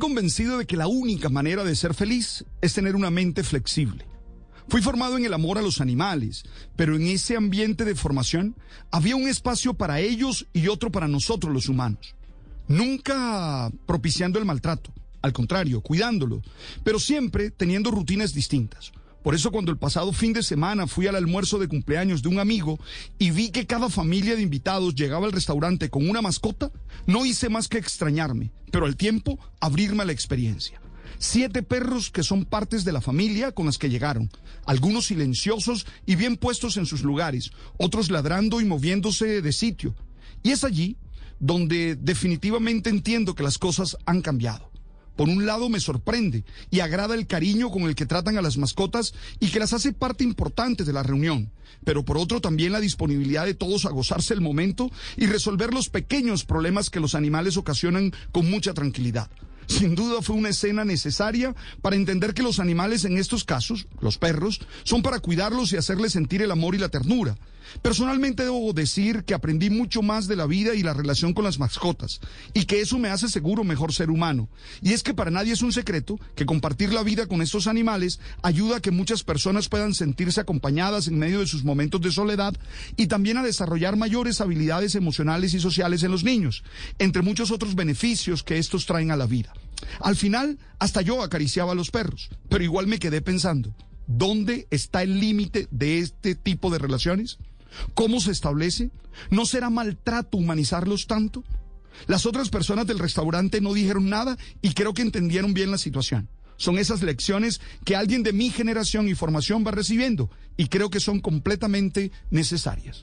convencido de que la única manera de ser feliz es tener una mente flexible. Fui formado en el amor a los animales, pero en ese ambiente de formación había un espacio para ellos y otro para nosotros los humanos. Nunca propiciando el maltrato, al contrario, cuidándolo, pero siempre teniendo rutinas distintas. Por eso cuando el pasado fin de semana fui al almuerzo de cumpleaños de un amigo y vi que cada familia de invitados llegaba al restaurante con una mascota, no hice más que extrañarme, pero al tiempo abrirme a la experiencia. Siete perros que son partes de la familia con las que llegaron, algunos silenciosos y bien puestos en sus lugares, otros ladrando y moviéndose de sitio. Y es allí donde definitivamente entiendo que las cosas han cambiado. Por un lado me sorprende y agrada el cariño con el que tratan a las mascotas y que las hace parte importante de la reunión, pero por otro también la disponibilidad de todos a gozarse el momento y resolver los pequeños problemas que los animales ocasionan con mucha tranquilidad. Sin duda fue una escena necesaria para entender que los animales en estos casos, los perros, son para cuidarlos y hacerles sentir el amor y la ternura. Personalmente debo decir que aprendí mucho más de la vida y la relación con las mascotas, y que eso me hace seguro mejor ser humano. Y es que para nadie es un secreto que compartir la vida con estos animales ayuda a que muchas personas puedan sentirse acompañadas en medio de sus momentos de soledad y también a desarrollar mayores habilidades emocionales y sociales en los niños, entre muchos otros beneficios que estos traen a la vida. Al final, hasta yo acariciaba a los perros, pero igual me quedé pensando, ¿dónde está el límite de este tipo de relaciones? ¿Cómo se establece? ¿No será maltrato humanizarlos tanto? Las otras personas del restaurante no dijeron nada y creo que entendieron bien la situación. Son esas lecciones que alguien de mi generación y formación va recibiendo y creo que son completamente necesarias.